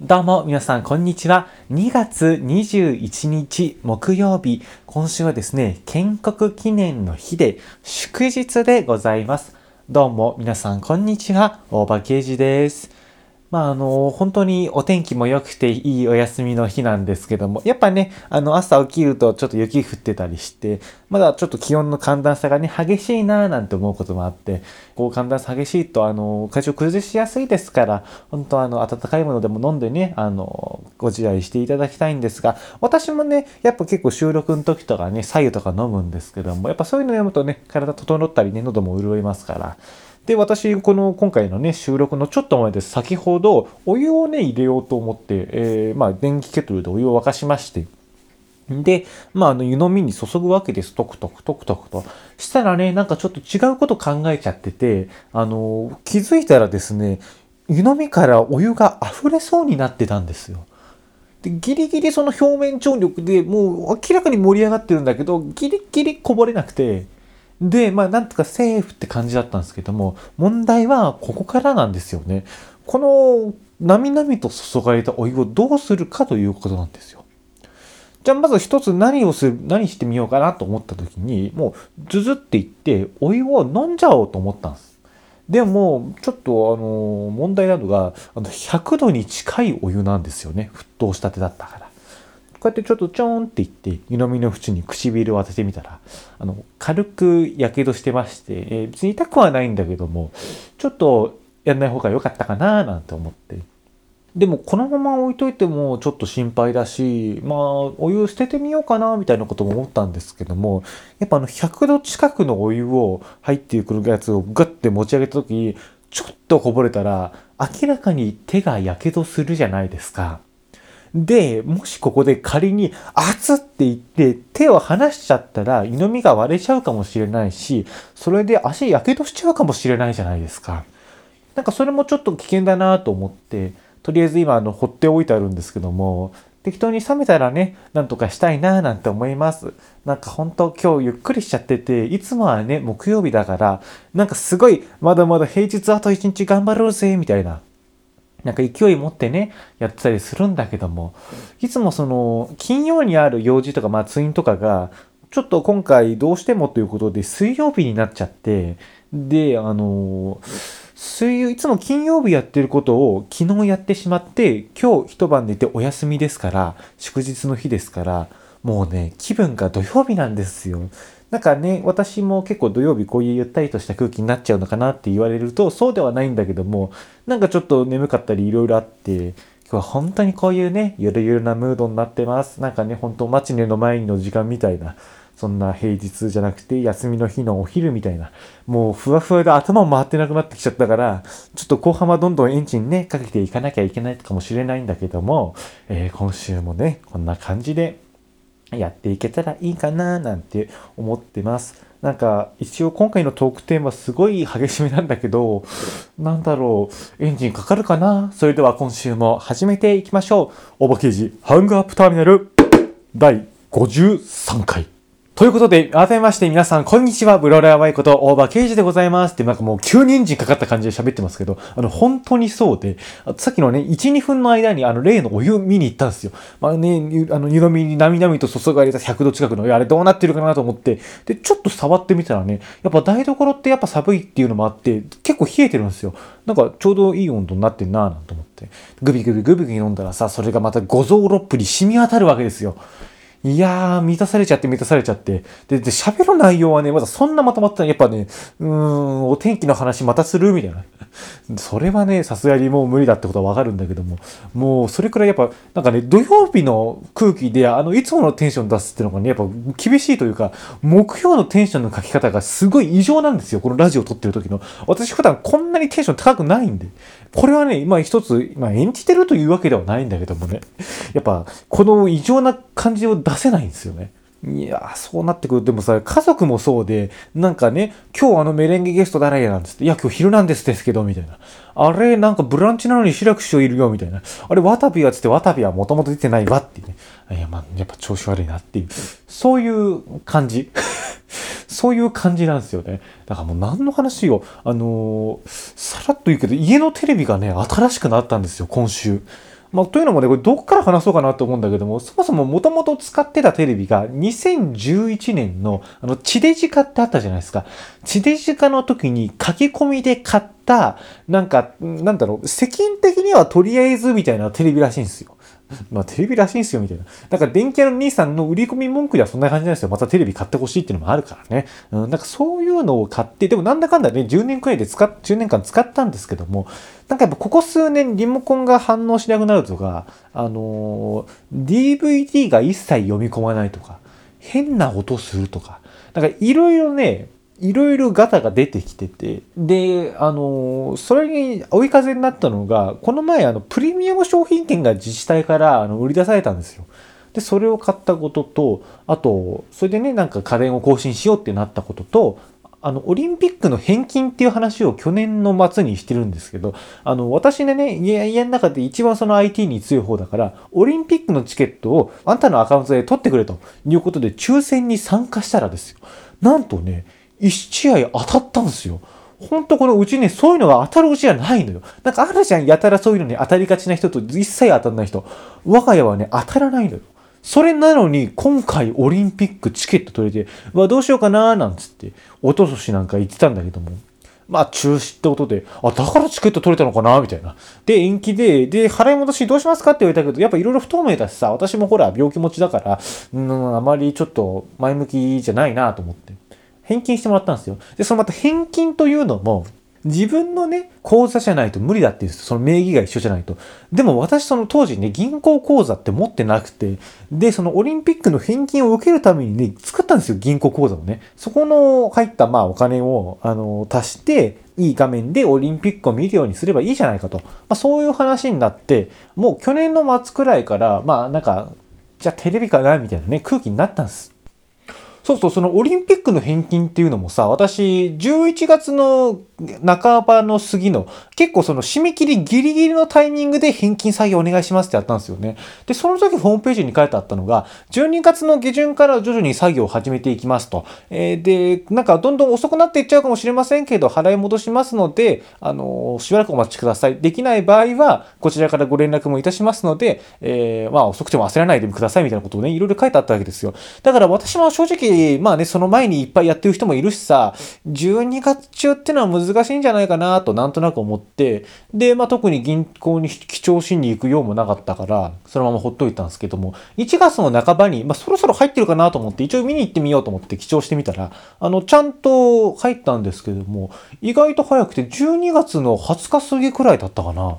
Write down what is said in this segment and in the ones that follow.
どうも皆さんこんにちは。2月21日木曜日、今週はですね、建国記念の日で祝日でございます。どうも皆さんこんにちは。大場啓二です。まああの、本当にお天気も良くていいお休みの日なんですけども、やっぱね、あの朝起きるとちょっと雪降ってたりして、まだちょっと気温の寒暖差がね、激しいなぁなんて思うこともあって、こう寒暖差激しいと、あの、体調崩しやすいですから、本当あの、温かいものでも飲んでね、あの、ご自愛していただきたいんですが、私もね、やっぱ結構収録の時とかね、白湯とか飲むんですけども、やっぱそういうの飲むとね、体整ったりね、喉も潤いますから、で、私、この今回のね、収録のちょっと前です。先ほど、お湯をね、入れようと思って、えーまあ、電気ケトルでお湯を沸かしまして、で、まあ、あの、湯飲みに注ぐわけです。トクトクトクトクと。したらね、なんかちょっと違うこと考えちゃってて、あの、気づいたらですね、湯飲みからお湯が溢れそうになってたんですよ。で、ギリギリその表面張力でもう明らかに盛り上がってるんだけど、ギリギリこぼれなくて、で、まあ、なんとかセーフって感じだったんですけども、問題はここからなんですよね。この、なみなみと注がれたお湯をどうするかということなんですよ。じゃあまず一つ何をする、何してみようかなと思った時に、もうズズっていってお湯を飲んじゃおうと思ったんです。でも、ちょっとあの、問題なのが、あの100度に近いお湯なんですよね。沸騰したてだったから。こうやってちょっとちょーんっていって、湯飲みの縁に唇を当ててみたら、あの、軽く火傷してまして、えー別に痛くはないんだけども、ちょっとやんない方が良かったかななんて思って。でもこのまま置いといてもちょっと心配だし、まあお湯捨ててみようかなみたいなことも思ったんですけども、やっぱあの100度近くのお湯を入ってくるやつをガッて持ち上げた時、ちょっとこぼれたら明らかに手が火傷するじゃないですか。で、もしここで仮に熱って言って手を離しちゃったら湯飲みが割れちゃうかもしれないし、それで足火傷しちゃうかもしれないじゃないですか。なんかそれもちょっと危険だなと思って、とりあえず今あの放っておいてあるんですけども、適当に冷めたらね、なんとかしたいなぁなんて思います。なんか本当今日ゆっくりしちゃってて、いつもはね、木曜日だから、なんかすごい、まだまだ平日あと一日頑張ろうぜ、みたいな。なんか勢い持ってね、やってたりするんだけども、いつもその、金曜にある用事とか、まあツインとかが、ちょっと今回どうしてもということで水曜日になっちゃって、で、あの水曜、いつも金曜日やってることを昨日やってしまって、今日一晩寝てお休みですから、祝日の日ですから、もうね、気分が土曜日なんですよ。なんかね、私も結構土曜日こういうゆったりとした空気になっちゃうのかなって言われると、そうではないんだけども、なんかちょっと眠かったりいろいろあって、今日は本当にこういうね、ゆるゆるなムードになってます。なんかね、本当マチネの前の時間みたいな、そんな平日じゃなくて休みの日のお昼みたいな、もうふわふわで頭も回ってなくなってきちゃったから、ちょっと後半はどんどんエンジンね、かけていかなきゃいけないかもしれないんだけども、えー今週もね、こんな感じでやっていけたらいいかななんて思ってます。なんか一応今回のトークテーマすごい激しめなんだけど、なんだろう、エンジンかかるかな？それでは今週も始めていきましょう。おばけじハングアップターミナル第53回。ということで、改めまして皆さん、こんにちは。ブローラーワイこと大場刑事でございます。って、なんかもう急にエンジンかかった感じで喋ってますけど、あの、本当にそうで、さっきのね、1、2分の間に、あの、例のお湯見に行ったんですよ。まあね、あの、湯飲みになみなみと注がれた100度近くの、あれどうなってるかなと思って、で、ちょっと触ってみたらね、やっぱ台所ってやっぱ寒いっていうのもあって、結構冷えてるんですよ。なんかちょうどいい温度になってんなぁなんて思って。グビグビグビグビ飲んだらさ、それがまた五臓六腑に染み渡るわけですよ。いやー、満たされちゃって満たされちゃって。で、喋る内容はね、まだそんなまとまってない。やっぱね、うーん、お天気の話またするみたいな。それはね、さすがにもう無理だってことはわかるんだけども、もうそれくらいやっぱ、なんかね、土曜日の空気で、あの、いつものテンション出すっていうのがね、やっぱ厳しいというか、目標のテンションの書き方がすごい異常なんですよ。このラジオを撮ってる時の。私普段こんなにテンション高くないんで。これはね、まあ一つ、まあ演じてるというわけではないんだけどもね。やっぱ、この異常な感じを出せないんですよね。いや、そうなってくる。でもさ、家族もそうで、なんかね、今日あのメレンゲゲスト誰やなんつって、いや、今日昼なんですですけど、みたいな。あれ、なんかブランチなのに志らく師匠いるよ、みたいな。あれ、渡部やつって渡部はもともと出てないわっていうね。いや、まあ、やっぱ調子悪いなっていう。そういう感じ。そういう感じなんですよね。だからもう何の話よ。あのーさらっと言うけど、家のテレビがね、新しくなったんですよ、今週。まあ、というのもね、これどこから話そうかなと思うんだけども、そもそももともと使ってたテレビが2011年のあの地デジ化ってあったじゃないですか。地デジ化の時に書き込みで買った、なんか、なんだろう、世間的にはとりあえずみたいなテレビらしいんですよ。まあテレビらしいんすよ、みたいな。だから電気屋の兄さんの売り込み文句ではそんな感じなんですよ。またテレビ買ってほしいっていうのもあるからね。うん、なんかそういうのを買って、でもなんだかんだね、10年くらいで使っ、10年間使ったんですけども、なんかやっぱここ数年リモコンが反応しなくなるとか、あのー、DVD が一切読み込まないとか、変な音するとか、なんかいろいろね、いろいろガタが出てきてて、で、あの、それに追い風になったのが、この前、あの、プレミアム商品券が自治体からあの売り出されたんですよ。で、それを買ったことと、あと、それでね、なんか家電を更新しようってなったことと、あの、オリンピックの返金っていう話を去年の末にしてるんですけど、あの、私でね、家の中で一番その IT に強い方だから、オリンピックのチケットをあんたのアカウントで取ってくれということで抽選に参加したらですよ。なんとね、1試合当たったんですよ。ほんとこのうちね、そういうのが当たるうちじゃないのよ。なんかあるじゃん、やたらそういうのに当たりがちな人と一切当たらない人。我が家はね、当たらないのよ。それなのに、今回オリンピックチケット取れて、うわ、どうしようかなーなんつって、おととしなんか言ってたんだけども。まあ中止ってことで、あ、だからチケット取れたのかなみたいな。で、延期で、で、払い戻しどうしますかって言われたけど、やっぱいろいろ不透明だしさ、私もほら病気持ちだから、うん、あまりちょっと前向きじゃないなと思って。返金してもらったんですよ。で、そのまた返金というのも、自分のね、口座じゃないと無理だって言うんですその名義が一緒じゃないと。でも私その当時ね、銀行口座って持ってなくて、で、そのオリンピックの返金を受けるためにね、作ったんですよ、銀行口座をね。そこの入ったまあお金を、あの、足して、いい画面でオリンピックを見るようにすればいいじゃないかと。まあそういう話になって、もう去年の末くらいから、まあなんか、じゃあテレビかなみたいなね、空気になったんです。そうそう、そのオリンピックの返金っていうのもさ、私、11月の半ばの過ぎの、結構その締め切りギリギリのタイミングで返金作業お願いしますってやったんですよね。で、その時ホームページに書いてあったのが、12月の下旬から徐々に作業を始めていきますと。えー、で、なんかどんどん遅くなっていっちゃうかもしれませんけど、払い戻しますので、あのー、しばらくお待ちください。できない場合は、こちらからご連絡もいたしますので、えー、まあ遅くても焦らないでくださいみたいなことをね、いろいろ書いてあったわけですよ。だから私も正直、まあね、その前にいっぱいやってる人もいるしさ、12月中ってのは難しいんじゃないかなとなんとなく思って、で、まあ特に銀行に記帳しに行くようもなかったから、そのままほっといたんですけども、1月の半ばに、まあそろそろ入ってるかなと思って、一応見に行ってみようと思って記帳してみたら、あの、ちゃんと入ったんですけども、意外と早くて12月の20日過ぎくらいだったかな。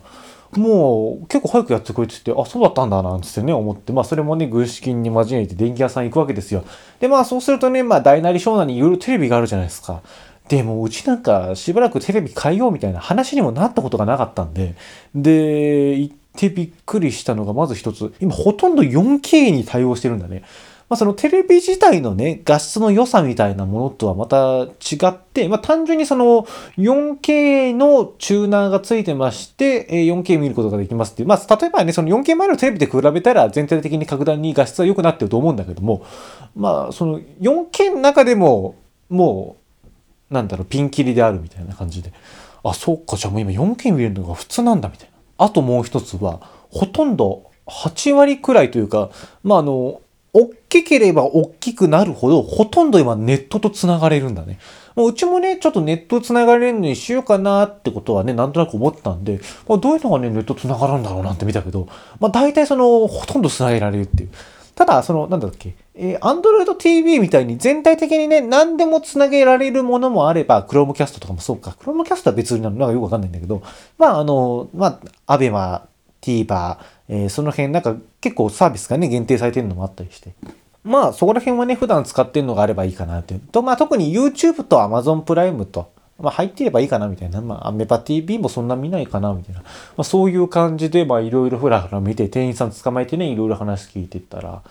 もう結構早くやってくれてて、あ、そうだったんだなんつってね、思って、まあそれもね、軍資金に交えて電気屋さん行くわけですよ。で、まあそうするとね、まあ大なり小なりいろいろテレビがあるじゃないですか。でもうちなんかしばらくテレビ変えようみたいな話にもなったことがなかったんで、で、行ってびっくりしたのがまず一つ、今ほとんど 4K に対応してるんだね。まあ、そのテレビ自体のね、画質の良さみたいなものとはまた違って、まあ、単純にその 4K のチューナーがついてまして、4K 見ることができますっていう。まあ、例えばね、その 4K 前のテレビで比べたら全体的に格段に画質は良くなってると思うんだけども、まあ、その 4K の中でも、もう、なんだろう、ピンキリであるみたいな感じで。あ、そっか、じゃあもう今 4K 見れるのが普通なんだみたいな。あともう一つは、ほとんど8割くらいというか、まあ、あの、大きければ大きくなるほど、ほとんど今ネットと繋がれるんだね。もううちもね、ちょっとネット繋がれるのにしようかなってことはね、なんとなく思ったんで、まあ、どういうのがね、ネット繋がるんだろうなんて見たけど、まあ大体その、ほとんど繋げられるっていう。ただ、その、なんだっけ、えー、Android TV みたいに全体的にね、何でも繋げられるものもあれば、Chromecast とかもそうか。Chromecast は別になるのがよくわかんないんだけど、まあ、あの、まあ、ABEMA、TVer、えー、その辺なんか結構サービスがね、限定されてるのもあったりして。まあ、そこら辺はね、普段使ってるのがあればいいかなっていう。と、まあ、特に YouTube と Amazon プライムと、まあ、入ってればいいかなみたいな。まあ、アメパ TV もそんな見ないかなみたいな。まあ、そういう感じで、まあ、いろいろふらふら見て、店員さん捕まえてね、いろいろ話聞いてったら、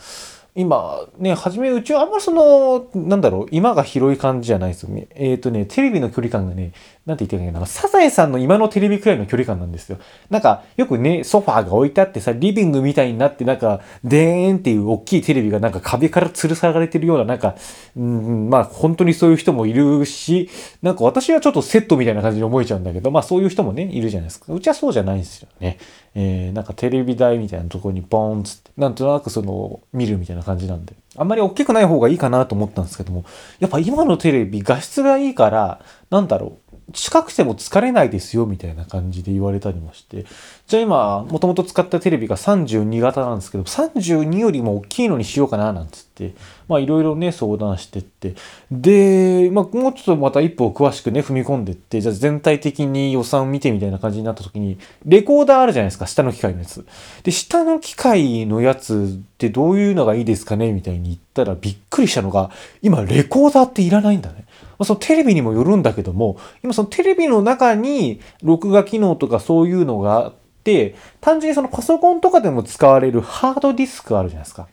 今、ね、はじめ、うちはあんまその、なんだろう、今が広い感じじゃないですよね。えっ、ー、とね、テレビの距離感がね、なんて言ってんだけど、サザエさんの今のテレビくらいの距離感なんですよ。なんか、よくね、ソファーが置いてあってさ、リビングみたいになって、なんか、でーんっていう大きいテレビがなんか壁から吊るされてるような、なんか、うん、まあ、本当にそういう人もいるし、なんか私はちょっとセットみたいな感じに思えちゃうんだけど、まあそういう人もね、いるじゃないですか。うちはそうじゃないんですよね。えー、なんかテレビ台みたいなとこにボーンつって、なんとなくその、見るみたいな感じなんで。あんまり大きくない方がいいかなと思ったんですけども、やっぱ今のテレビ画質がいいから、なんだろう、近くても疲れないですよみたいな感じで言われたりもして。じゃあ今、もともと使ったテレビが32型なんですけど、32よりも大きいのにしようかななんつって、まあいろいろね、相談してって。で、まあもうちょっとまた一歩詳しくね、踏み込んでって、じゃあ全体的に予算を見てみたいな感じになった時に、レコーダーあるじゃないですか、下の機械のやつ。で、下の機械のやつってどういうのがいいですかねみたいに言ったらびっくりしたのが、今レコーダーっていらないんだね。まあ、そのテレビにもよるんだけども、今そのテレビの中に録画機能とかそういうのがあって、単純にそのパソコンとかでも使われるハードディスクあるじゃないですか。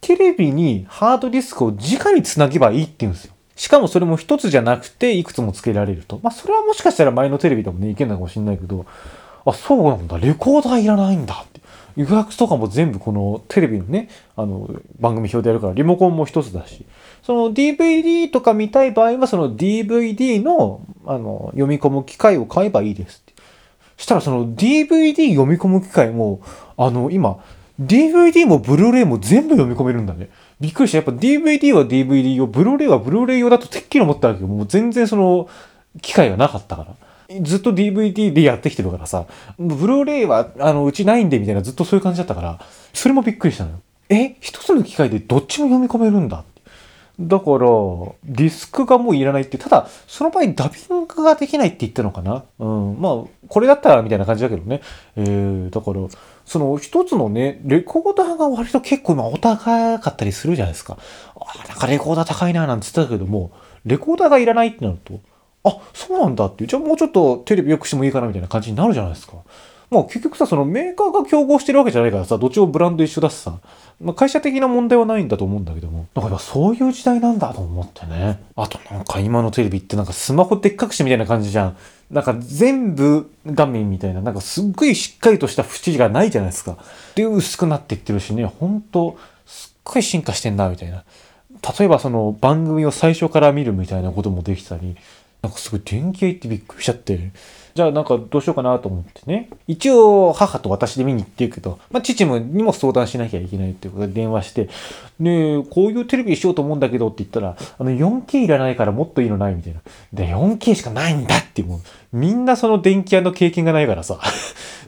テレビにハードディスクを直につなげばいいって言うんですよ。しかもそれも一つじゃなくていくつもつけられると。まあそれはもしかしたら前のテレビでもね、いけんのかもしれないけど、あ、そうなんだ、レコーダーいらないんだって。予約とかも全部このテレビのね、あの、番組表でやるから、リモコンも一つだし、その DVD とか見たい場合は、その DVD の、あの、読み込む機械を買えばいいですって。したらその DVD 読み込む機械も、あの、今、DVD もブルーレイも全部読み込めるんだね。びっくりした。やっぱ DVD は DVD 用、ブルーレイはブルーレイ用だとてっきり思ったわけど、もう全然その、機械がなかったから。ずっと DVD でやってきてるからさ、ブルーレイは、あの、うちないんでみたいなずっとそういう感じだったから、それもびっくりしたのよ。え？一つの機械でどっちも読み込めるんだだから、ディスクがもういらないって、ただ、その場合ダビングができないって言ったのかなうん。まあ、これだったらみたいな感じだけどね。えー、だから、その一つのね、レコーダーが割と結構今お高かったりするじゃないですか。あ、なんかレコーダー高いななんて言ってたけども、レコーダーがいらないってなると、あ、そうなんだって。じゃあもうちょっとテレビ良くしてもいいかなみたいな感じになるじゃないですか。まあ結局さ、そのメーカーが競合してるわけじゃないからさ、どっちもブランド一緒だしさ、まあ会社的な問題はないんだと思うんだけども、だからそういう時代なんだと思ってね。あとなんか今のテレビってなんかスマホでっかくしてみたいな感じじゃん。なんか全部画面みたいな、なんかすっごいしっかりとした縁がないじゃないですか。で、薄くなっていってるしね、ほんと、すっごい進化してんな、みたいな。例えばその番組を最初から見るみたいなこともできたり、なんかすごい電気屋行ってびっくりしちゃって。じゃあなんかどうしようかなと思ってね。一応母と私で見に行ってるけど、まあ父もにも相談しなきゃいけないっていうことで電話して、ねえ、こういうテレビにしようと思うんだけどって言ったら、あの 4K いらないからもっといいのないみたいな。で、4K しかないんだってもう、みんなその電気屋の経験がないからさ、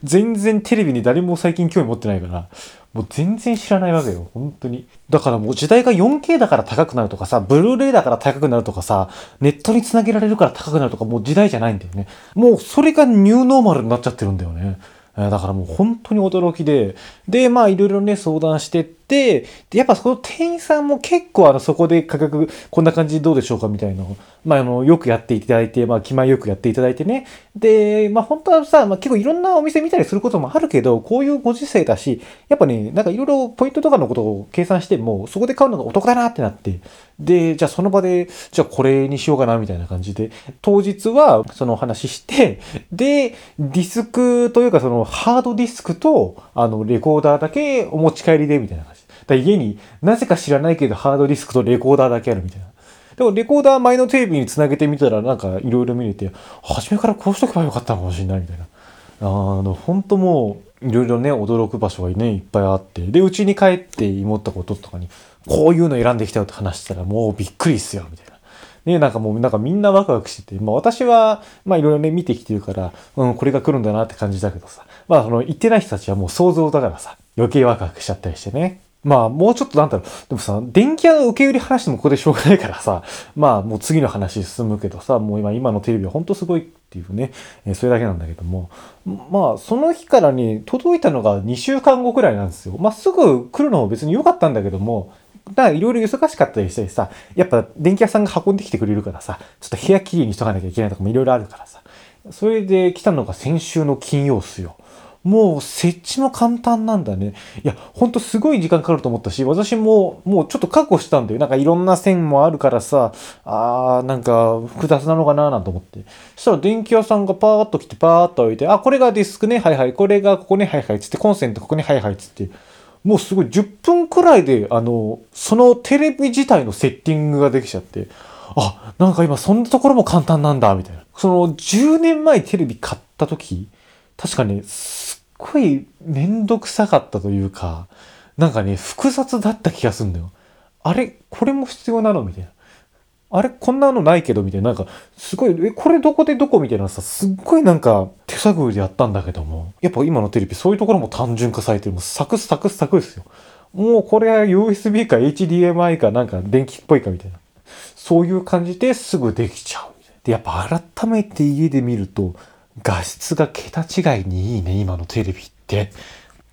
全然テレビに誰も最近興味持ってないから、もう全然知らないわけよ。本当に。だからもう時代が 4K だから高くなるとかさ、ブルーレイだから高くなるとかさ、ネットに繋げられるから高くなるとかもう時代じゃないんだよね。もうそれがニューノーマルになっちゃってるんだよね。だからもう本当に驚きで、で、まあいろいろね、相談してって、で、やっぱその店員さんも結構あの、そこで価格、こんな感じどうでしょうかみたいなまああの、よくやっていただいて、まあ気前よくやっていただいてね。で、まあ本当はさ、まあ結構いろんなお店見たりすることもあるけど、こういうご時世だし、やっぱね、なんかいろいろポイントとかのことを計算しても、そこで買うのがお得だなってなって、で、じゃあその場で、じゃあこれにしようかなみたいな感じで、当日はそのお話しして、で、ディスクというかそのハードディスクと、あの、レコーダーだけお持ち帰りで、みたいな感じ。だ家になぜか知らないけどハードディスクとレコーダーだけあるみたいな。でもレコーダー前のテレビにつなげてみたらなんかいろいろ見れて、初めからこうしとけばよかったのかもしれないみたいな。あの、本当もういろいろね、驚く場所がね、いっぱいあって。で、うちに帰って思ったこととかに、こういうの選んできたよって話したらもうびっくりっすよ、みたいな。ね、なんかもうなんかみんなワクワクしてて、まあ私は、まあいろいろね見てきてるから、うん、これが来るんだなって感じだけどさ、まあその言ってない人たちはもう想像だからさ、余計ワクワクしちゃったりしてね。まあ、もうちょっとなんだろう。でもさ、電気屋の受け売り話してもここでしょうがないからさ、まあ、もう次の話進むけどさ、もう今、今のテレビはほんとすごいっていうね、えー、それだけなんだけども、まあ、その日からに届いたのが2週間後くらいなんですよ。まあ、すぐ来るのも別に良かったんだけども、だからいろいろ忙しかったりしたりさ、やっぱ電気屋さんが運んできてくれるからさ、ちょっと部屋きれいにしとかなきゃいけないとかもいろいろあるからさ、それで来たのが先週の金曜っすよ。もう設置も簡単なんだね。いや、ほんとすごい時間かかると思ったし、私ももうちょっと覚悟したんだよ。なんかいろんな線もあるからさ、あー、なんか複雑なのかななんて思って。そしたら電気屋さんがパーッと来てパーッと置いて、あ、これがディスクね、はいはい、これがここね、はいはい、つって、コンセントここね、はいはい、つって。もうすごい10分くらいで、あの、そのテレビ自体のセッティングができちゃって、あ、なんか今そんなところも簡単なんだ、みたいな。その10年前テレビ買った時、確かね、ごいめんどくさかったというか、なんかね、複雑だった気がすんだよ。あれこれも必要なのみたいな。あれこんなのないけどみたいな。なんか、すごい、え、これどこでどこみたいなさ、すっごいなんか手探りでやったんだけども、やっぱ今のテレビそういうところも単純化されてる。もうサクサクサクですよ。もうこれは USB か HDMI かなんか電気っぽいかみたいな。そういう感じですぐできちゃう。で、やっぱ改めて家で見ると、画質が桁違いにいいね、今のテレビって。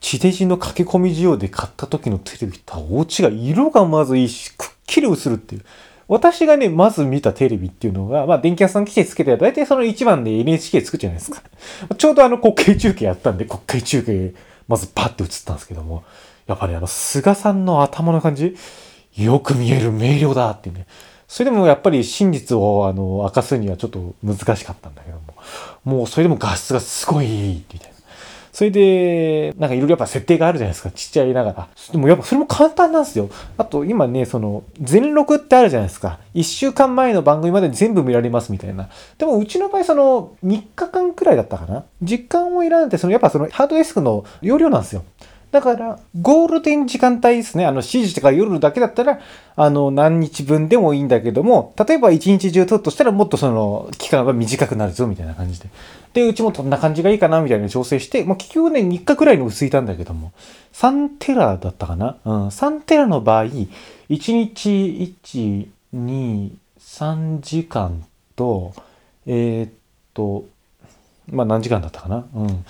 地デジの駆け込み需要で買った時のテレビとは大違い。色がまずいいし、くっきり映るっていう。私がね、まず見たテレビっていうのが、まあ、電気屋さん来てつけて、大体その1番で NHK つくじゃないですか。ちょうどあの国会中継やったんで、国会中継、まずパッて映ったんですけども、やっぱりあの、菅さんの頭の感じ、よく見える明瞭だっていうね。それでもやっぱり真実をあの明かすにはちょっと難しかったんだけども、もうそれでも画質がすごいみたいな。それで、なんかいろいろやっぱ設定があるじゃないですか。ちっちゃいながら。でもやっぱそれも簡単なんですよ。あと今ね、その、全録ってあるじゃないですか。1週間前の番組まで全部見られますみたいな。でもうちの場合その、3日間くらいだったかな。時間を選んで、そのやっぱそのハードディスクの容量なんですよ。だから、ゴールデン時間帯ですね。あの、7時とか夜だけだったら、あの、何日分でもいいんだけども、例えば1日中撮るとしたらもっとその、期間が短くなるぞ、みたいな感じで。で、うちもどんな感じがいいかな、みたいな調整して、まあ、結局ね、3日くらいの薄いたんだけども、3テラだったかな？うん、3テラの場合、1日1、2、3時間と、えー、っと、まあ何時間だったかな？うん。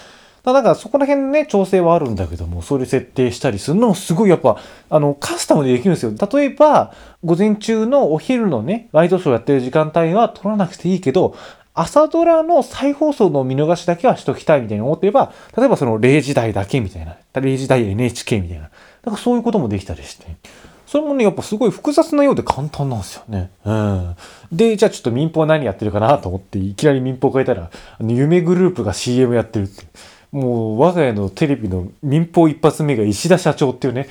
だかそこら辺ね、調整はあるんだけども、それ設定したりするのもすごいやっぱ、あの、カスタムでできるんですよ。例えば、午前中のお昼のね、ワイドショーやってる時間帯は撮らなくていいけど、朝ドラの再放送の見逃しだけはしときたいみたいに思ってれば、例えばその0時台だけみたいな、0時台 NHK みたいな。だかそういうこともできたりして。それもね、やっぱすごい複雑なようで簡単なんですよね。うん。で、じゃあちょっと民放何やってるかなと思って、いきなり民放変えたら、あの夢グループが CM やってるって。もう我が家のテレビの民放一発目が石田社長っていうね。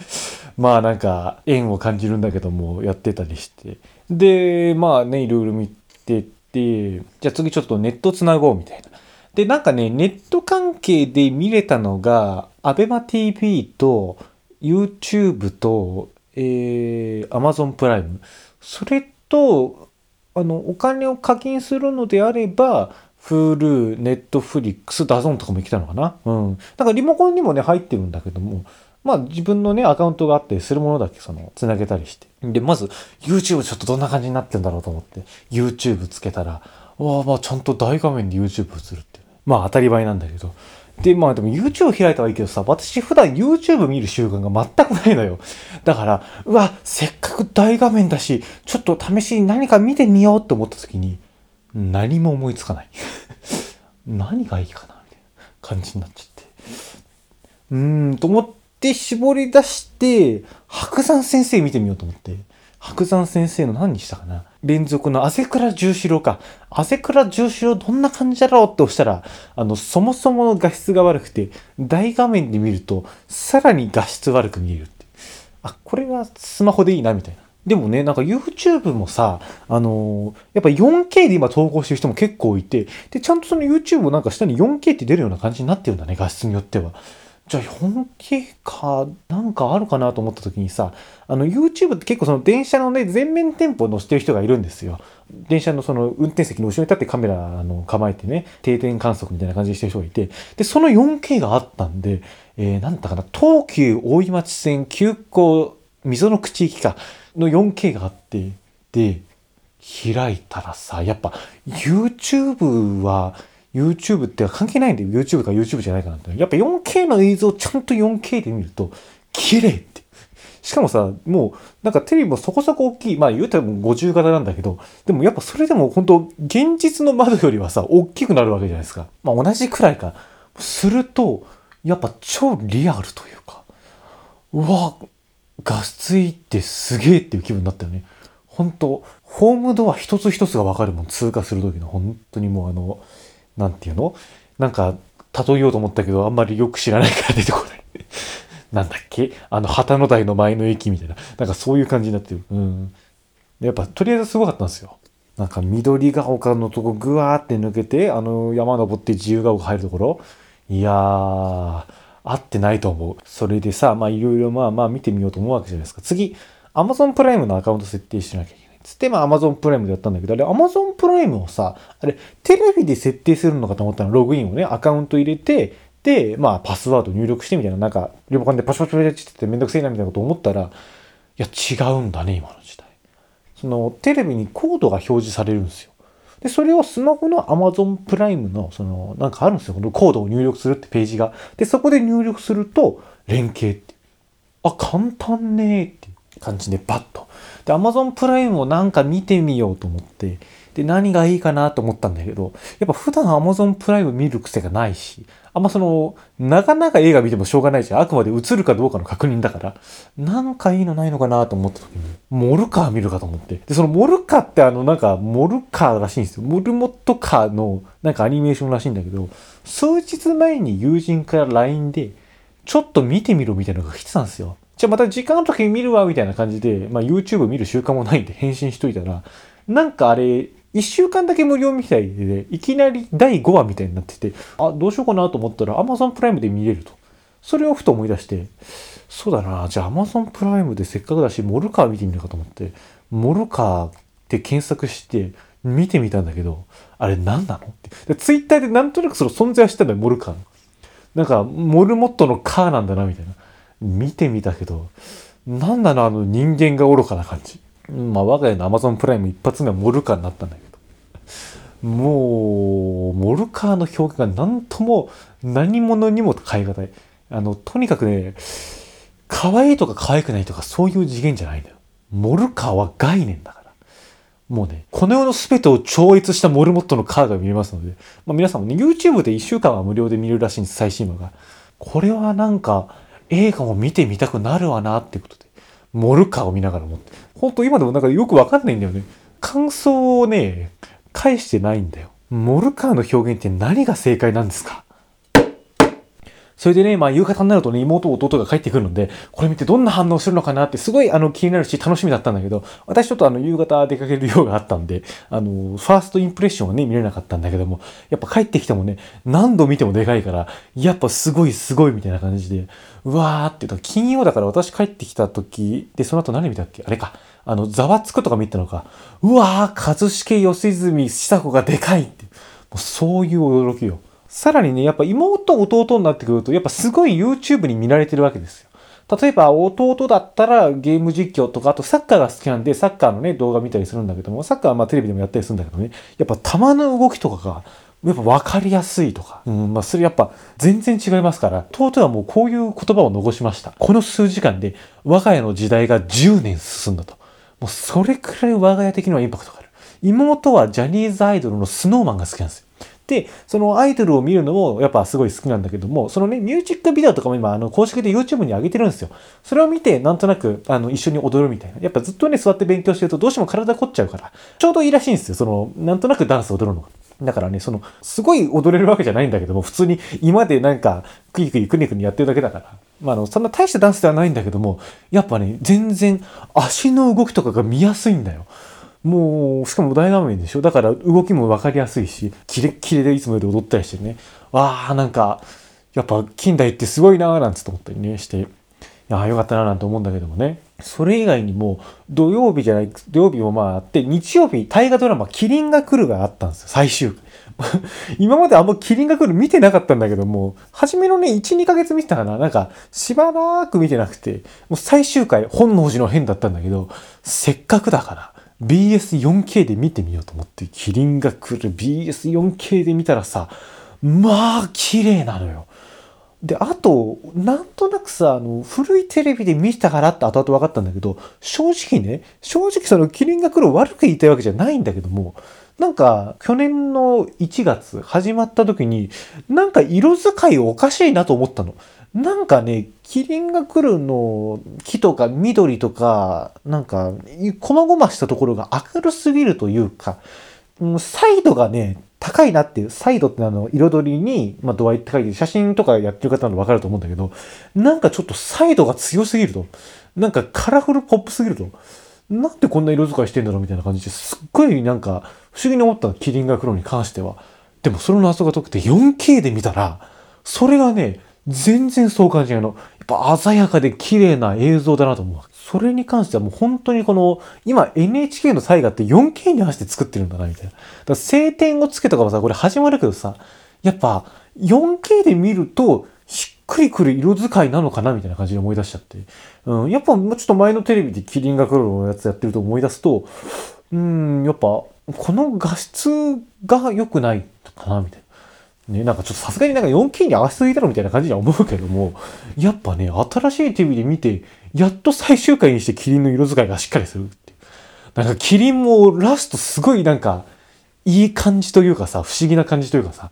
まあなんか縁を感じるんだけどもやってたりして。でまあねいろいろ見ててじゃあ次ちょっとネットつなごうみたいな。でなんかねネット関係で見れたのが ABEMATV と YouTube と、えー、Amazon プライム。それとあのお金を課金するのであれば Hulu、Netflix、ダゾンとかも来たのかな？うん。だからリモコンにもね、入ってるんだけども、まあ自分のね、アカウントがあってするものだけその、つなげたりして。で、まず YouTube ちょっとどんな感じになってんだろうと思って、YouTube つけたら、わあ、まあちゃんと大画面で YouTube 映るって。まあ当たり前なんだけど。で、まあでも YouTube 開いたはいいけどさ、私普段 YouTube 見る習慣が全くないのよ。だから、うわ、せっかく大画面だし、ちょっと試しに何か見てみようって思った時に、何も思いつかない。何がいいかなみたいな感じになっちゃって。うーん、と思って絞り出して、白山先生見てみようと思って。白山先生の何にしたかな連続の汗倉十四郎か。汗倉十四郎どんな感じだろうって押したら、あの、そもそもの画質が悪くて、大画面で見ると、さらに画質悪く見えるって。あ、これはスマホでいいな、みたいな。でもね、なんか YouTube もさ、あのー、やっぱ 4K で今投稿してる人も結構いて、で、ちゃんとその YouTube もなんか下に 4K って出るような感じになってるんだね、画質によっては。じゃあ 4K か、なんかあるかなと思った時にさ、あの YouTube って結構その電車のね、全面店舗を載せてる人がいるんですよ。電車のその運転席の後ろに立ってカメラあの構えてね、定点観測みたいな感じにしてる人がいて、で、その 4K があったんで、えー、なんだかな、東急大井町線急行溝の口行きか、の 4K があって、で、開いたらさ、やっぱ YouTube は、YouTube って関係ないんで YouTube か YouTube じゃないかなって。やっぱ 4K の映像をちゃんと 4K で見ると、綺麗って。しかもさ、もう、なんかテレビもそこそこ大きい。まあ言うたら50型なんだけど、でもやっぱそれでも本当現実の窓よりはさ、大きくなるわけじゃないですか。まあ同じくらいか。すると、やっぱ超リアルというか、うわ、画質いいてすげえっていう気分になったよね。本当ホームドア一つ一つがわかるもん、通過する時の、本当にもうあの、なんていうの？なんか、例えようと思ったけど、あんまりよく知らないから出てこない。なんだっけ？あの、旗の台の前の駅みたいな。なんかそういう感じになってる。うん。やっぱ、とりあえずすごかったんですよ。なんか緑が丘のとこぐわーって抜けて、あの山登って自由が丘入るところ。いやー、合ってないと思う。それでさ、まあいろいろまあまあ見てみようと思うわけじゃないですか。次、Amazon プライムのアカウント設定しなきゃいけない。つってまあ Amazon プライムでやったんだけど、あれ Amazon プライムをさ、あれテレビで設定するのかと思ったらログインをね、アカウント入れて、で、まあパスワード入力してみたいな、なんか、リモコンでパシパシパシってめんどくせえなみたいなこと思ったら、いや違うんだね、今の時代。そのテレビにコードが表示されるんですよ。で、それをスマホの Amazon プライムの、その、なんかあるんですよ。このコードを入力するってページが。で、そこで入力すると、連携って。あ、簡単ねーって感じでバッと。で、Amazon プライムをなんか見てみようと思って、で、何がいいかなと思ったんだけど、やっぱ普段 Amazon プライム見る癖がないし、あんまその、なかなか映画見てもしょうがないし、あくまで映るかどうかの確認だから、なんかいいのないのかなと思った時に、モルカー見るかと思って。で、そのモルカーってあの、なんか、モルカーらしいんですよ。モルモットカーの、なんかアニメーションらしいんだけど、数日前に友人から LINE で、ちょっと見てみろみたいなのが来てたんですよ。じゃあまた時間の時に見るわ、みたいな感じで、まあ YouTube 見る習慣もないんで返信しといたら、なんかあれ、1週間だけ無料みたいで、いきなり第5話みたいになってて、あ、どうしようかなと思ったら Amazon プライムで見れると。それをふと思い出して、そうだな、じゃあ Amazon プライムでせっかくだし、モルカー見てみるかと思って、モルカーって検索して見てみたんだけど、あれ何なのって。でツイッターでなんとなくその存在は知ったんだよ、モルカーの。なんか、モルモットのカーなんだな、みたいな。見てみたけど、なんだな、あの人間が愚かな感じ。まあ、我が家の Amazon プライム一発目はモルカーになったんだけど、もう、モルカーの表現が何とも何者にも変え難い。あの、とにかくね、可愛いとか可愛くないとかそういう次元じゃないんだよ。モルカーは概念だから。もうね、この世の全てを超越したモルモットのカーが見れますので、まあ、皆さんもね、YouTube で1週間は無料で見れるらしいんです、最新話が。これはなんか、映画も見てみたくなるわなってことで、モルカーを見ながら思って。ほんと今でもなんかよくわかんないんだよね。感想をね、返してないんだよ。モルカーの表現って何が正解なんですか？それでね、まあ夕方になるとね、妹、弟が帰ってくるので、これ見てどんな反応するのかなってすごいあの気になるし楽しみだったんだけど、私ちょっとあの夕方出かける用があったんで、あの、ファーストインプレッションはね、見れなかったんだけども、やっぱ帰ってきてもね、何度見てもでかいから、やっぱすごいすごいみたいな感じで、うわーって言うと、金曜だから私帰ってきた時、で、その後何見たっけ？あれか。あの、ざわつくとか見たのか。うわー、一茂義泉久子がでかいって。もうそういう驚きよ。さらにね、やっぱ妹、弟になってくると、やっぱすごい YouTube に見られてるわけですよ。例えば弟だったらゲーム実況とか、あとサッカーが好きなんで、サッカーのね、動画見たりするんだけども、サッカーはまあテレビでもやったりするんだけどね、やっぱ球の動きとかが、やっぱ分かりやすいとか、うん、まあそれやっぱ全然違いますから、弟はもうこういう言葉を残しました。この数時間で我が家の時代が10年進んだと。もうそれくらい我が家的にはインパクトがある。妹はジャニーズアイドルのスノーマンが好きなんですよ。で、そのアイドルを見るのもやっぱすごい好きなんだけども、そのね、ミュージックビデオとかも今、あの、公式で YouTube に上げてるんですよ。それを見て、なんとなく、あの、一緒に踊るみたいな。やっぱずっとね、座って勉強してるとどうしても体凝っちゃうから、ちょうどいいらしいんですよ。その、なんとなくダンス踊るのが。だからね、その、すごい踊れるわけじゃないんだけども、普通に今までなんか、クイクイクニクニやってるだけだから。まあ、あの、そんな大したダンスではないんだけども、やっぱね、全然足の動きとかが見やすいんだよ。もう、しかも大画面でしょ？だから動きも分かりやすいし、キレッキレでいつもより踊ったりしてね。わあ、なんか、やっぱ近代ってすごいなーなんて思ったりねして、いやよかったななんて思うんだけどもね。それ以外にも、土曜日じゃない、土曜日もまああって、日曜日、大河ドラマ、キリンが来るがあったんですよ、最終回。今まであんまキリンが来る見てなかったんだけども、初めのね、1、2ヶ月見てたかななんか、しばらく見てなくて、もう最終回、本能寺の変だったんだけど、せっかくだから、BS4K で見てみようと思って、キリンが来る BS4K で見たらさ、まあ、綺麗なのよ。で、あと、なんとなくさ、あの、古いテレビで見たからって後々分かったんだけど、正直ね、正直そのキリンが来る悪く言いたいわけじゃないんだけども、なんか、去年の1月始まった時に、なんか色使いおかしいなと思ったの。なんかね、キリンが来るの木とか緑とか、なんか、こまごましたところが明るすぎるというか、サイドがね、高いなっていう、サイドってあの、彩りに、まあ、度合いって書いて、写真とかやってる方ならわかると思うんだけど、なんかちょっとサイドが強すぎると。なんかカラフルポップすぎると。なんでこんな色使いしてんだろうみたいな感じですっごいなんか不思議に思った、キリンが来るに関しては。でもその謎が解けて 4K で見たら、それがね、全然そう感じないの。やっぱ鮮やかで綺麗な映像だなと思う。それに関してはもう本当にこの、今 NHK の大河って 4K に合わせて作ってるんだな、みたいな。だから晴天をつけとかもさ、これ始まるけどさ、やっぱ 4K で見ると、しっくりくる色使いなのかなみたいな感じで思い出しちゃって。うん、やっぱもうちょっと前のテレビでキリンが来るのやつやってると思い出すと、うん、やっぱこの画質が良くないかなみたいな。ね、なんかちょっとさすがになんか 4K に合わせすぎだろみたいな感じには思うけども、やっぱね、新しい TV で見て、やっと最終回にしてキリンの色使いがしっかりするっていう。なんかキリンもラストすごいなんか、いい感じというかさ、不思議な感じというかさ、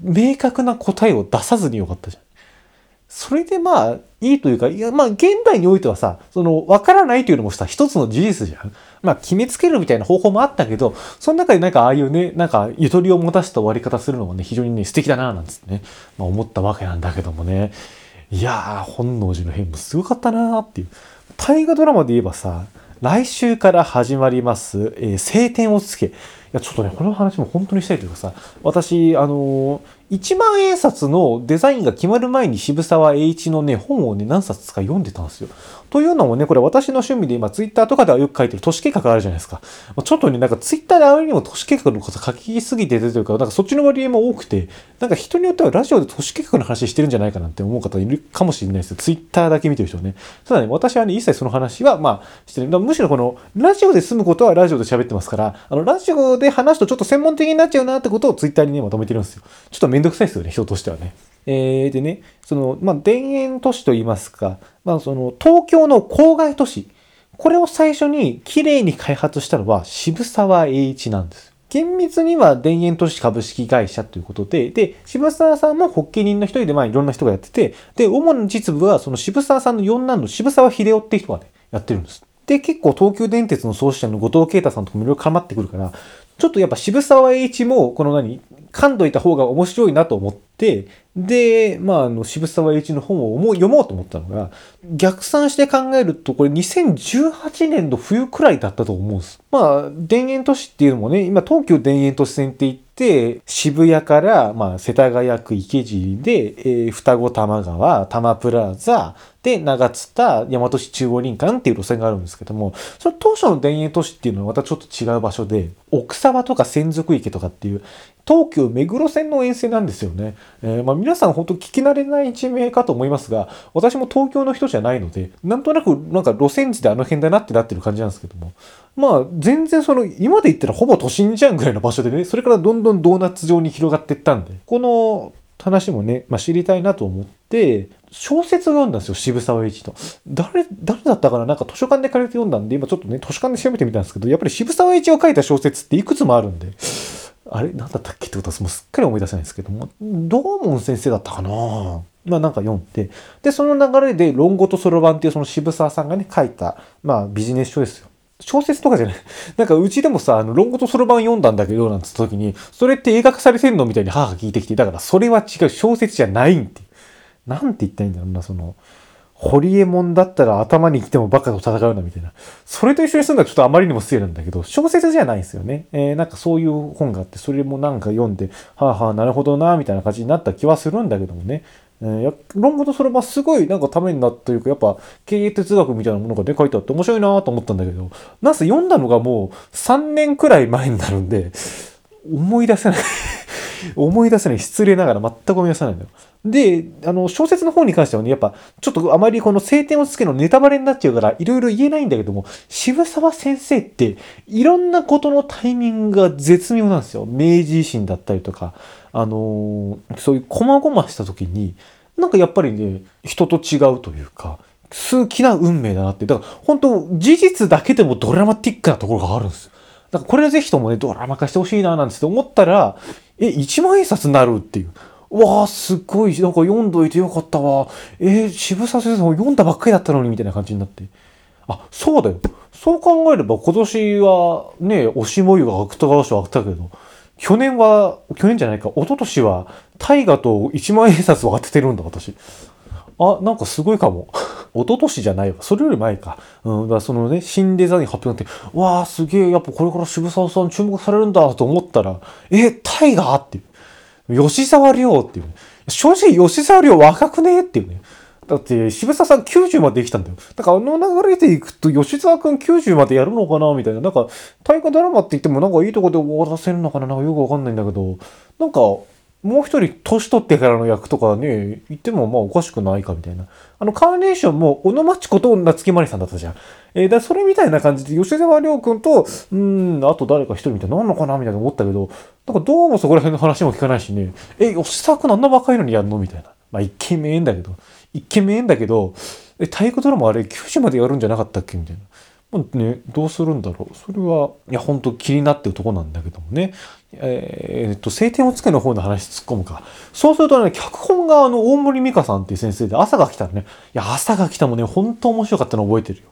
明確な答えを出さずによかったじゃん。それでまあ、いいというか、いや、まあ、現代においてはさ、その、わからないというのもさ、一つの事実じゃん。まあ、決めつけるみたいな方法もあったけど、その中でなんかああいうね、なんか、ゆとりを持たせた終わり方するのもね、非常にね、素敵だな、なんつってね、まあ、思ったわけなんだけどもね。いやー、本能寺の変もすごかったなーっていう。大河ドラマで言えばさ、来週から始まります、えー、晴天をつけ。いや、ちょっとね、この話も本当にしたいというかさ、私、あのー1万円札のデザインが決まる前に渋沢栄一のね、本をね、何冊か読んでたんですよ。というのもね、これ私の趣味で今、ツイッターとかではよく書いてる都市計画あるじゃないですか。ちょっとね、なんかツイッターであまりにも都市計画のこと書きすぎててというか、なんかそっちの割合も多くて、なんか人によってはラジオで都市計画の話してるんじゃないかなって思う方いるかもしれないですよ。ツイッターだけ見てる人ね。ただね、私はね、一切その話は、まあ、してる。むしろこの、ラジオで済むことはラジオで喋ってますから、あの、ラジオで話すとちょっと専門的になっちゃうなってことをツイッターにね、まとめてるんですよ。ちょっとめんどくさいですよね、人としてはね。えー、でね、その、まあ、田園都市といいますか、まあ、その、東京の郊外都市、これを最初に綺麗に開発したのは渋沢栄一なんです。厳密には田園都市株式会社ということで、で、渋沢さんも発起人の一人で、まあいろんな人がやってて、で、主な実務はその渋沢さんの四男の渋沢秀夫って人がね、やってるんです。で、結構東急電鉄の創始者の後藤啓太さんとかもいろいろ絡まってくるから、ちょっとやっぱ渋沢栄一も、この何、噛んどいた方が面白いなと思って、で、まあ、あの、渋沢栄一の本を読もうと思ったのが、逆算して考えると、これ2018年の冬くらいだったと思うんです。まあ、田園都市っていうのもね、今東急田園都市線って言って、渋谷から、まあ、世田谷区池尻で、えー、双子玉川、多摩プラザ、で、長津田、大和市中央林間っていう路線があるんですけども、その当初の田園都市っていうのはまたちょっと違う場所で、奥沢とか千足池とかっていう、東急目黒線の沿線なんですよね。えー、まあ皆さん本当聞き慣れない地名かと思いますが、私も東京の人じゃないので、なんとなくなんか路線図であの辺だなってなってる感じなんですけども、まあ全然その今で言ったらほぼ都心じゃんぐらいの場所でね、それからどんどんドーナツ状に広がっていったんで、この話もね、まあ、知りたいなと思って、小説を読んだんですよ、渋沢栄一の。誰、誰だったかな？なんか図書館で借りて読んだんで、今ちょっとね、図書館で調べてみたんですけど、やっぱり渋沢栄一を書いた小説っていくつもあるんで、あれ何だったっけってことはもうすっかり思い出せないんですけども、道門先生だったかなまあなんか読んで、で、その流れで論語とそろばんっていうその渋沢さんがね、書いた、まあビジネス書ですよ。小説とかじゃない。なんかうちでもさ、あの、論語とそろばん読んだんだけど、なんつった時に、それって映画化されてんのみたいに母が聞いてきて、だからそれは違う、小説じゃないんって。なんて言ったらいいんだろうな、その、ホリエモンだったら頭に来てもバカと戦うなみたいな。それと一緒にするのはちょっとあまりにも失礼なんだけど、小説じゃないんですよね。えー、なんかそういう本があって、それもなんか読んで、はあはあ、なるほどな、みたいな感じになった気はするんだけどもね。えー、論語とそれはすごいなんかためになったというか、やっぱ経営哲学みたいなものがね、書いてあって面白いなと思ったんだけど、なんせ読んだのがもう3年くらい前になるんで、思い出せない思い出せない。失礼ながら全く思い出せないんだよ。で、あの、小説の方に関してはね、やっぱ、ちょっとあまりこの晴天をつけのネタバレになっちゃうから、いろいろ言えないんだけども、渋沢先生って、いろんなことのタイミングが絶妙なんですよ。明治維新だったりとか、あのー、そういう細々した時に、なんかやっぱりね、人と違うというか、数奇な運命だなって。だから本当事実だけでもドラマティックなところがあるんですよ。だからこれはぜひともね、ドラマ化してほしいななんて思ったら、え、1万円札になるっていう。わあ、すっごい、なんか読んどいてよかったわ。えー、渋沢先生も読んだばっかりだったのに、みたいな感じになって。あ、そうだよ。そう考えれば今年はね、押しもゆが芥川賞あったけど、去年は、去年じゃないか、一昨年は大河と一万円札を当ててるんだ、私。あ、なんかすごいかも。一昨年じゃないわ。それより前か。うん。だそのね、新デザイン発表になって、わあ、すげえ、やっぱこれから渋沢さん注目されるんだと思ったら、え、タイガーっていう。吉沢亮っていう。ね正直吉沢亮若くねっていうね。だって渋沢さん90まで生きたんだよ。だからあの流れでいくと吉沢くん90までやるのかなみたいな。なんか大河ドラマって言ってもなんかいいとこで終わらせるのかななんかよくわかんないんだけど、なんかもう一人年取ってからの役とかね、言ってもまあおかしくないかみたいな。あの、カーネーションも、小野町子と夏木マリさんだったじゃん。えー、だそれみたいな感じで、吉沢亮君と、うん、あと誰か一人みたいな、なんのかなみたいな思ったけど、なんかどうもそこら辺の話も聞かないしね、え、吉沢君あんな若いのにやんのみたいな。まあ、一見目えんだけど、一見目えんだけど、え、体育ドラマあれ9時までやるんじゃなかったっけみたいな。ね、どうするんだろう。それは、いや、ほんと気になってるとこなんだけどもね。えー、っと、晴天をつけの方の話突っ込むか。そうするとね、脚本があの、大森美香さんっていう先生で、朝が来たらね、いや、朝が来たもね、本当面白かったの覚えてるよ。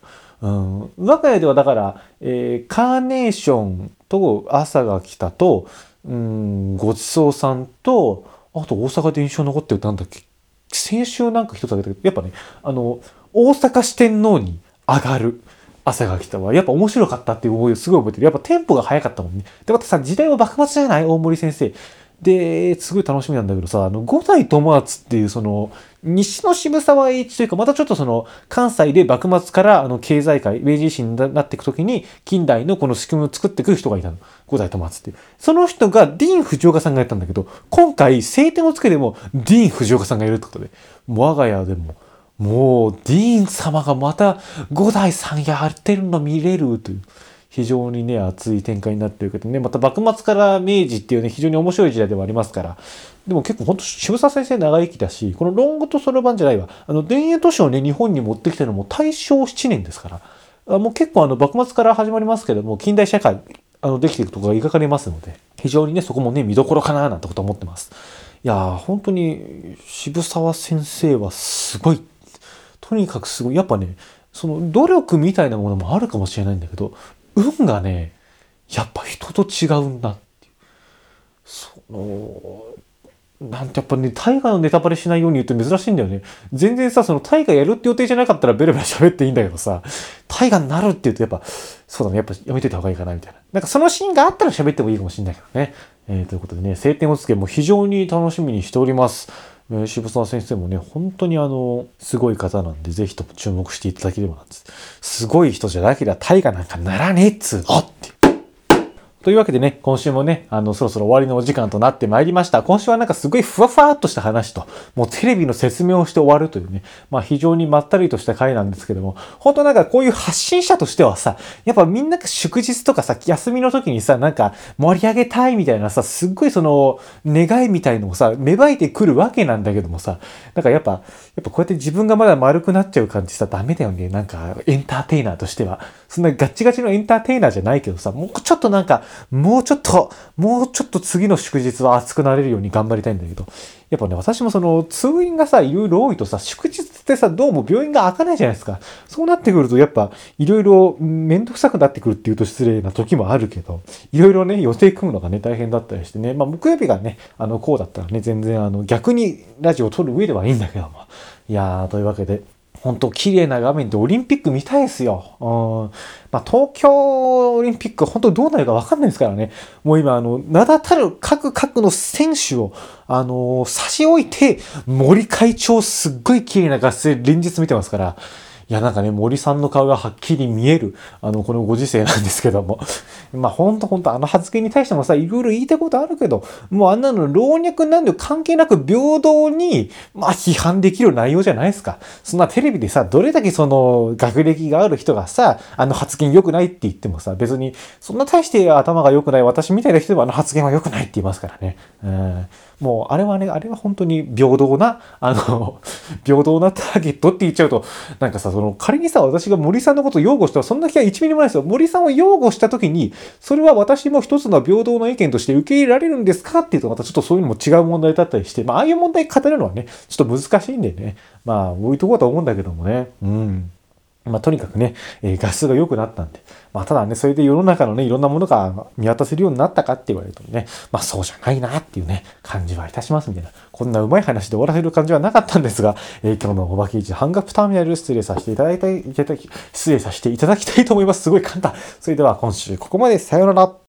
うん。我が家ではだから、えー、カーネーションと朝が来たと、うん、ごちそうさんと、あと大阪で印象残ってるなんだっけ？先週なんか一つあげたけど、やっぱね、あの、大阪四天王に上がる。朝が来たわ。やっぱ面白かったっていう思いをすごい覚えてる。やっぱテンポが速かったもんね。で、またさ、時代は幕末じゃない？大森先生。で、すごい楽しみなんだけどさ、あの、五代友厚っていうその、西の渋沢栄一というか、またちょっとその、関西で幕末からあの、経済界、明治維新になっていくときに、近代のこの仕組みを作ってくる人がいたの。五代友厚っていう。その人が、ディーン・藤岡さんがやったんだけど、今回、晴天をつけても、ディーン・藤岡さんがいるってことで、我が家でも、もう、ディーン様がまた五代さんやってるの見れるという、非常にね、熱い展開になってるけどね、また幕末から明治っていうね、非常に面白い時代ではありますから、でも結構ほんと渋沢先生長生きだし、このロングとソロ版じゃないわ、あの、田園都市をね、日本に持ってきたのも大正7年ですから、もう結構あの、幕末から始まりますけども、近代社会、あの、できていくとこが描かれますので、非常にね、そこもね、見どころかななんてこと思ってます。いやー、本当に渋沢先生はすごい。とにかくすごい。やっぱね、その努力みたいなものもあるかもしれないんだけど、運がね、やっぱ人と違うんだっていう。その、なんてやっぱね、大河のネタバレしないように言うと珍しいんだよね。全然さ、その大河やるって予定じゃなかったらベラベラ喋っていいんだけどさ、大河になるって言うとやっぱ、そうだね、やっぱやめといた方がいいかなみたいな。なんかそのシーンがあったら喋ってもいいかもしれないけどね。えー、ということでね、晴天をつけも非常に楽しみにしております。え渋沢先生もね、本当にあの、すごい方なんで、ぜひとも注目していただければなんです。すごい人じゃなければ大河なんかならねえっつうのってというわけでね、今週もね、あの、そろそろ終わりのお時間となってまいりました。今週はなんかすごいふわふわっとした話と、もうテレビの説明をして終わるというね、まあ非常にまったりとした回なんですけども、本当なんかこういう発信者としてはさ、やっぱみんなが祝日とかさ、休みの時にさ、なんか盛り上げたいみたいなさ、すっごいその、願いみたいのをさ、芽生えてくるわけなんだけどもさ、なんかやっぱ、やっぱこうやって自分がまだ丸くなっちゃう感じさ、ダメだよね。なんかエンターテイナーとしては。そんなガチガチのエンターテイナーじゃないけどさ、もうちょっとなんか、もうちょっと、もうちょっと次の祝日は熱くなれるように頑張りたいんだけど、やっぱね、私もその、通院がさ、いろいろ多いとさ、祝日ってさ、どうも病院が開かないじゃないですか。そうなってくると、やっぱ、いろいろめんどくさくなってくるっていうと失礼な時もあるけど、いろいろね、予定組むのがね、大変だったりしてね、まあ、木曜日がね、あの、こうだったらね、全然、あの、逆にラジオを撮る上ではいいんだけども。いやー、というわけで、本当綺麗な画面でオリンピック見たいですよ。うん。まあ、東京オリンピック本当どうなるかわかんないですからね。もう今、あの、名だたる各各の選手を、あのー、差し置いて、森会長すっごい綺麗な合戦連日見てますから、いや、なんかね、森さんの顔がはっきり見える、あの、このご時世なんですけども。まあ、ほんとほんと、あの発言に対してもさ、いろいろ言いたいことあるけど、もうあんなの老若男女関係なく平等に、まあ、批判できる内容じゃないですか。そんなテレビでさ、どれだけその、学歴がある人がさ、あの発言良くないって言ってもさ、別に、そんな大して頭が良くない私みたいな人でもあの発言は良くないって言いますからね。うんもう、あれはね、あれは本当に平等な、あの、平等なターゲットって言っちゃうと、なんかさ、その、仮にさ、私が森さんのことを擁護したら、そんな気は1ミリもないですよ。森さんを擁護した時に、それは私も一つの平等の意見として受け入れられるんですかっていうと、またちょっとそういうのも違う問題だったりして、まあ、ああいう問題語るのはね、ちょっと難しいんでね、まあ、こういとこだと思うんだけどもね、うん。まあ、とにかくね、えー、画質が良くなったんで。まあ、ただね、それで世の中のね、いろんなものが見渡せるようになったかって言われるとね、まあ、そうじゃないなっていうね、感じはいたしますみたいな。こんなうまい話で終わらせる感じはなかったんですが、えー、今日のおばけ市半額ターミナル失礼させていただいた、失礼させていただきたいと思います。すごい簡単。それでは今週ここまで。さようなら。